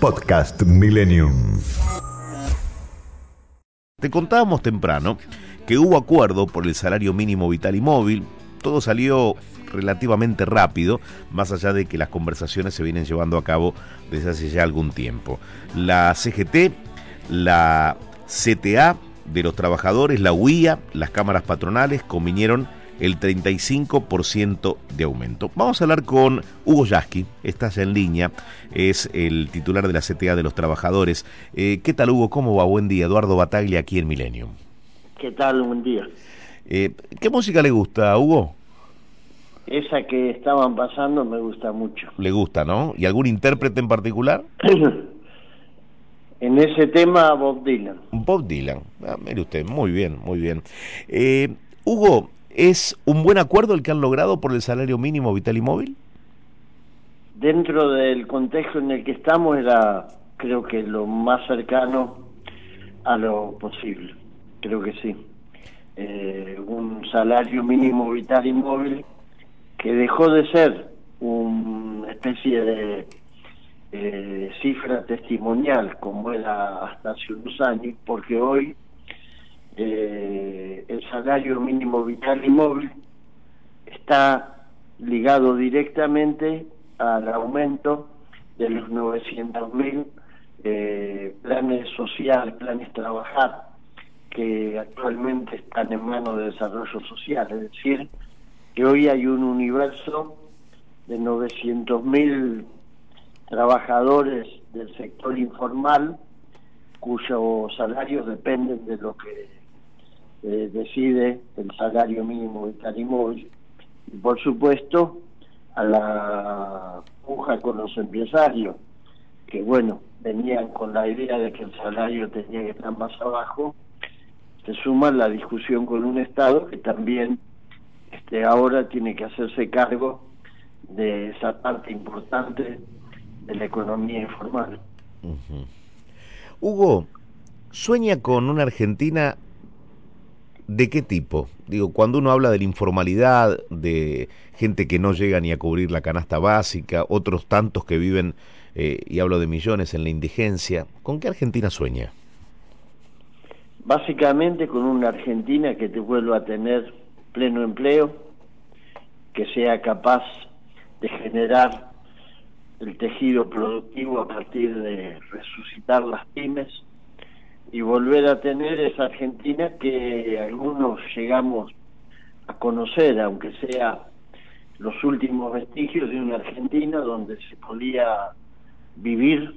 Podcast Millennium. Te contábamos temprano que hubo acuerdo por el salario mínimo vital y móvil. Todo salió relativamente rápido, más allá de que las conversaciones se vienen llevando a cabo desde hace ya algún tiempo. La CGT, la CTA de los trabajadores, la UIA, las cámaras patronales convinieron el 35% de aumento. Vamos a hablar con Hugo Yasky, estás en línea, es el titular de la CTA de los trabajadores. Eh, ¿Qué tal Hugo? ¿Cómo va? Buen día. Eduardo Bataglia aquí en Milenio. ¿Qué tal? Buen día. Eh, ¿Qué música le gusta, Hugo? Esa que estaban pasando me gusta mucho. Le gusta, ¿no? ¿Y algún intérprete en particular? en ese tema, Bob Dylan. Bob Dylan. Ah, mire usted, muy bien, muy bien. Eh, Hugo, ¿Es un buen acuerdo el que han logrado por el salario mínimo vital y móvil? Dentro del contexto en el que estamos era, creo que lo más cercano a lo posible. Creo que sí. Eh, un salario mínimo vital y móvil que dejó de ser una especie de eh, cifra testimonial como era hasta hace unos años, porque hoy eh, el salario mínimo vital y móvil está ligado directamente al aumento de los 900 mil eh, planes sociales, planes trabajar, que actualmente están en manos de desarrollo social. Es decir, que hoy hay un universo de 900 mil trabajadores del sector informal cuyos salarios dependen de lo que eh, decide el salario mínimo vital y por supuesto a la puja con los empresarios que bueno venían con la idea de que el salario tenía que estar más abajo se suma la discusión con un estado que también este ahora tiene que hacerse cargo de esa parte importante de la economía informal. Hugo sueña con una Argentina ¿De qué tipo? Digo, cuando uno habla de la informalidad, de gente que no llega ni a cubrir la canasta básica, otros tantos que viven, eh, y hablo de millones, en la indigencia, ¿con qué Argentina sueña? Básicamente con una Argentina que te vuelva a tener pleno empleo, que sea capaz de generar el tejido productivo a partir de resucitar las pymes, y volver a tener esa Argentina que algunos llegamos a conocer, aunque sea los últimos vestigios de una Argentina donde se podía vivir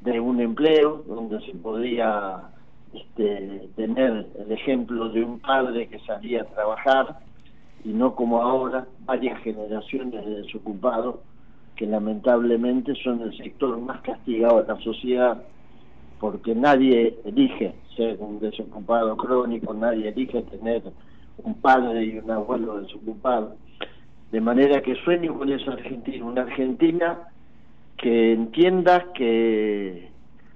de un empleo, donde se podía este, tener el ejemplo de un padre que salía a trabajar y no como ahora varias generaciones de desocupados que lamentablemente son el sector más castigado de la sociedad porque nadie elige ser un desocupado crónico, nadie elige tener un padre y un abuelo desocupado. De manera que sueño con esa Argentina, una Argentina que entienda que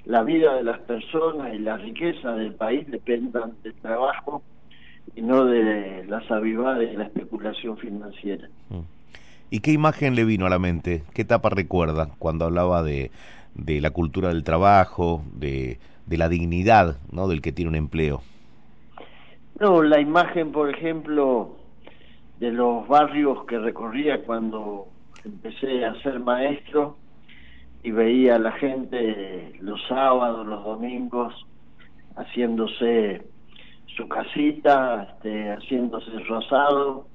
la vida de las personas y la riqueza del país dependan del trabajo y no de las avivadas y la especulación financiera. Mm. ¿Y qué imagen le vino a la mente? ¿Qué etapa recuerda cuando hablaba de, de la cultura del trabajo, de, de la dignidad ¿no? del que tiene un empleo. No, la imagen, por ejemplo, de los barrios que recorría cuando empecé a ser maestro y veía a la gente los sábados, los domingos, haciéndose su casita, este, haciéndose su asado,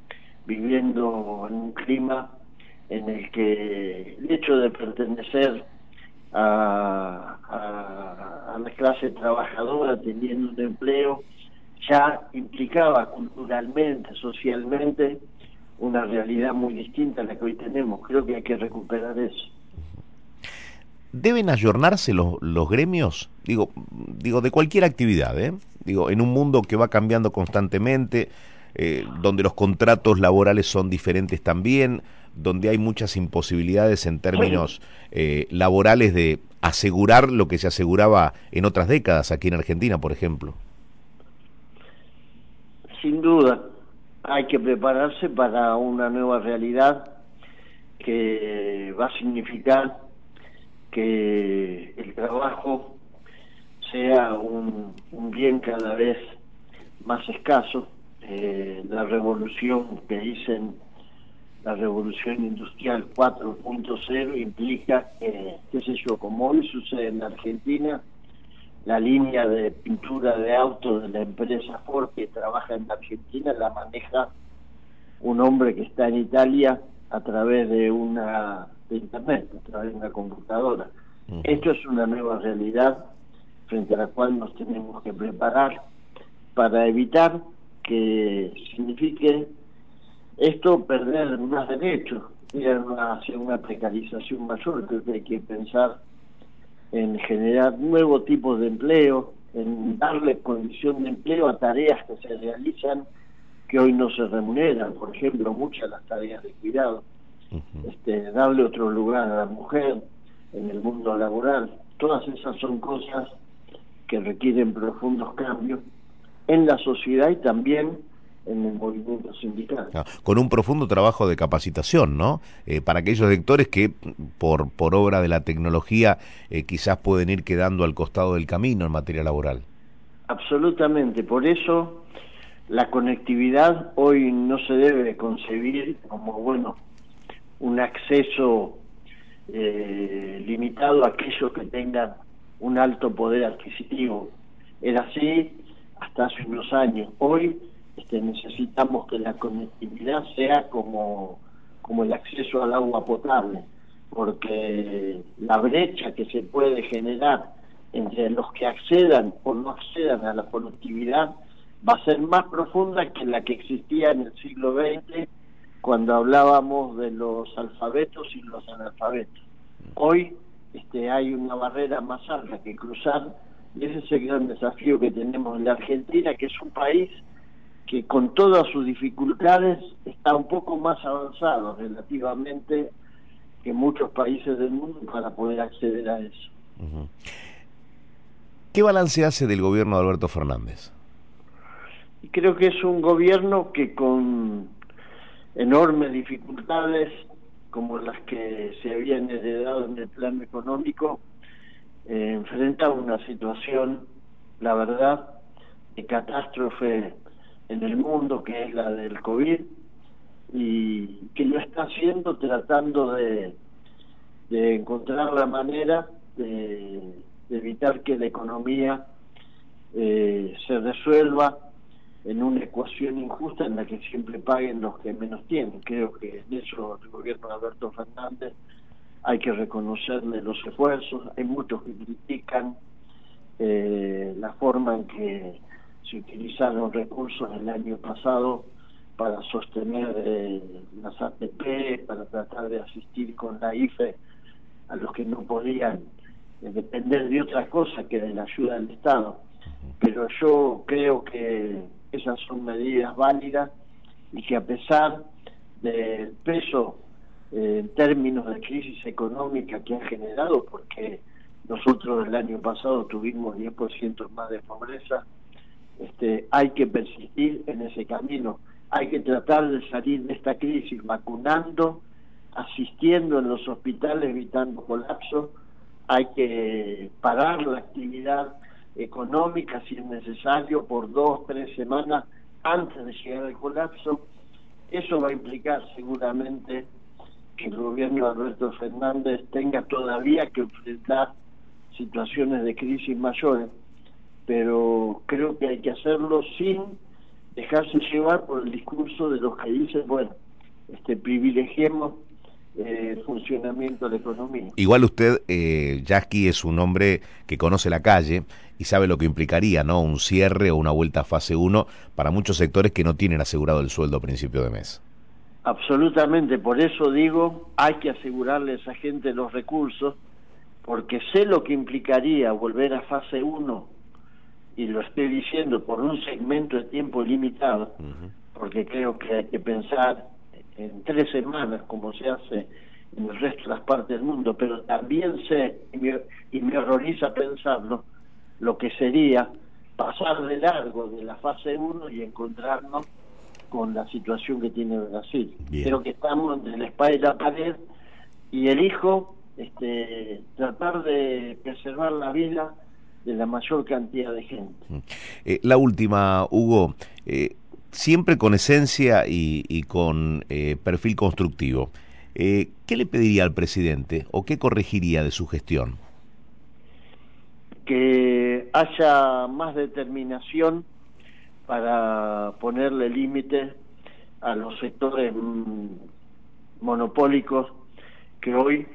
viviendo en un clima en el que el hecho de pertenecer a, la clase trabajadora teniendo un empleo, ya implicaba culturalmente, socialmente, una realidad muy distinta a la que hoy tenemos. Creo que hay que recuperar eso. ¿Deben ayornarse los, los gremios? Digo, digo, de cualquier actividad, ¿eh? Digo, en un mundo que va cambiando constantemente, eh, donde los contratos laborales son diferentes también, donde hay muchas imposibilidades en términos eh, laborales de asegurar lo que se aseguraba en otras décadas aquí en Argentina, por ejemplo. Sin duda, hay que prepararse para una nueva realidad que va a significar que el trabajo sea un, bien cada vez más escaso. Eh, la revolución que dicen la revolución industrial 4.0 implica que, qué sé yo, como hoy sucede en Argentina, la línea de pintura de autos de la empresa Ford que trabaja en Argentina la maneja un hombre que está en Italia a través de una de internet, a través de una computadora. Esto es una nueva realidad frente a la cual nos tenemos que preparar para evitar que signifique esto perder más derechos, ir hacia una precarización mayor, creo que hay que pensar en generar nuevos tipos de empleo, en darle condición de empleo a tareas que se realizan que hoy no se remuneran, por ejemplo, muchas de las tareas de cuidado, este, darle otro lugar a la mujer en el mundo laboral, todas esas son cosas que requieren profundos cambios en la sociedad y también en el movimiento sindical. Ah, con un profundo trabajo de capacitación, ¿no? Eh, para aquellos sectores que por, por obra de la tecnología eh, quizás pueden ir quedando al costado del camino en materia laboral. Absolutamente, por eso la conectividad hoy no se debe concebir como, bueno, un acceso eh, limitado a aquellos que tengan un alto poder adquisitivo. Era así hasta hace unos años. Hoy este, necesitamos que la conectividad sea como, como el acceso al agua potable, porque la brecha que se puede generar entre los que accedan o no accedan a la conectividad va a ser más profunda que la que existía en el siglo XX cuando hablábamos de los alfabetos y los analfabetos. Hoy este, hay una barrera más alta que cruzar y ese es el gran desafío que tenemos en la Argentina, que es un país que con todas sus dificultades está un poco más avanzado relativamente que muchos países del mundo para poder acceder a eso. ¿Qué balance hace del gobierno de Alberto Fernández? Creo que es un gobierno que con enormes dificultades como las que se habían heredado en el plano económico, eh, enfrenta una situación, la verdad, de catástrofe en el mundo, que es la del COVID, y que lo está haciendo tratando de, encontrar la manera de, evitar que la economía eh, se resuelva en una ecuación injusta en la que siempre paguen los que menos tienen. Creo que en eso el gobierno de Alberto Fernández hay que reconocerle los esfuerzos. Hay muchos que critican eh, la forma en que se utilizaron recursos el año pasado para sostener eh, las ATP, para tratar de asistir con la IFE a los que no podían eh, depender de otra cosa que de la ayuda del Estado. Pero yo creo que esas son medidas válidas y que a pesar del peso en términos de crisis económica que han generado, porque nosotros el año pasado tuvimos 10% más de pobreza, este, hay que persistir en ese camino, hay que tratar de salir de esta crisis vacunando, asistiendo en los hospitales, evitando colapsos, hay que parar la actividad económica si es necesario por dos, tres semanas antes de llegar al colapso. Eso va a implicar seguramente que el gobierno de Alberto Fernández tenga todavía que enfrentar situaciones de crisis mayores pero creo que hay que hacerlo sin dejarse llevar por el discurso de los que dicen, bueno, este privilegiemos eh, funcionamiento de la economía. Igual usted, eh, es un hombre que conoce la calle y sabe lo que implicaría, ¿no? Un cierre o una vuelta a fase 1 para muchos sectores que no tienen asegurado el sueldo a principio de mes. Absolutamente, por eso digo, hay que asegurarle a esa gente los recursos, porque sé lo que implicaría volver a fase 1 y lo estoy diciendo por un segmento de tiempo limitado, porque creo que hay que pensar en tres semanas como se hace en el resto de las partes del mundo, pero también sé, y me, y me horroriza pensarlo, lo que sería pasar de largo de la fase 1 y encontrarnos con la situación que tiene Brasil. Creo que estamos entre la espada y la pared y elijo este, tratar de preservar la vida de la mayor cantidad de gente. Eh, la última, Hugo, eh, siempre con esencia y, con eh, perfil constructivo. ¿Qué le pediría al presidente o qué corregiría de su gestión? Que haya más determinación para ponerle límite a los sectores mm, monopólicos que hoy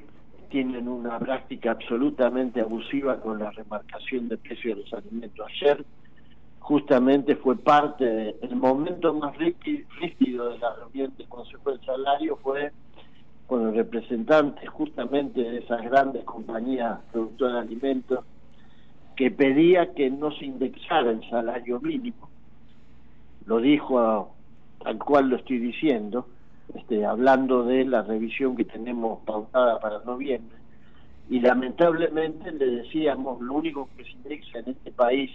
tienen una práctica absolutamente abusiva con la remarcación de precios de los alimentos. Ayer justamente fue parte del momento más rígido de la reunión del Consejo del Salario fue con el representante justamente de esas grandes compañías productoras de alimentos que pedía que no se indexara el salario mínimo. Lo dijo tal cual lo estoy diciendo, este, hablando de la revisión que tenemos pautada para noviembre. Y lamentablemente le decíamos, lo único que se indexa en este país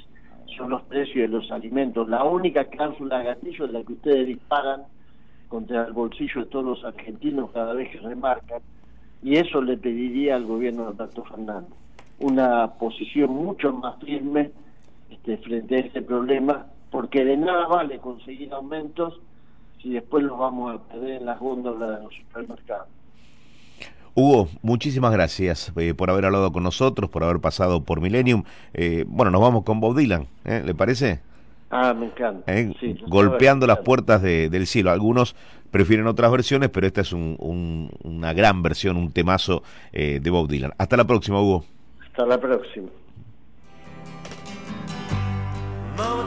son los precios de los alimentos. La única cláusula gatillo es la que ustedes disparan contra el bolsillo de todos los argentinos cada vez que remarcan. Y eso le pediría al gobierno de Alberto Fernández. Una posición mucho más firme este, frente a este problema, porque de nada vale conseguir aumentos si después los vamos a perder en las góndolas de los supermercados. Hugo, muchísimas gracias eh, por haber hablado con nosotros, por haber pasado por Millennium. Eh, bueno, nos vamos con Bob Dylan, ¿eh? ¿le parece? Ah, me encanta. golpeando las puertas del cielo. Algunos prefieren otras versiones, pero esta es una gran versión, un temazo de Bob Dylan. Hasta la próxima, Hugo. Hasta la próxima.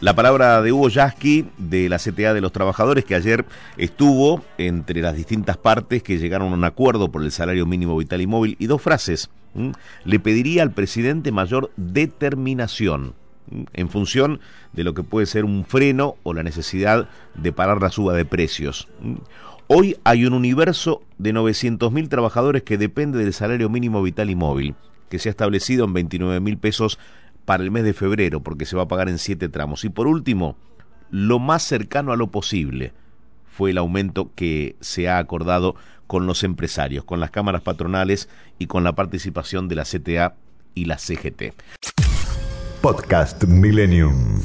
La palabra de Hugo Yasky de la CTA de los Trabajadores que ayer estuvo entre las distintas partes que llegaron a un acuerdo por el salario mínimo vital y móvil y dos frases. Le pediría al presidente mayor determinación en función de lo que puede ser un freno o la necesidad de parar la suba de precios. Hoy hay un universo de 900.000 trabajadores que depende del salario mínimo vital y móvil, que se ha establecido en 29 mil pesos para el mes de febrero, porque se va a pagar en siete tramos. Y por último, lo más cercano a lo posible fue el aumento que se ha acordado con los empresarios, con las cámaras patronales y con la participación de la CTA y la CGT. Podcast Millennium.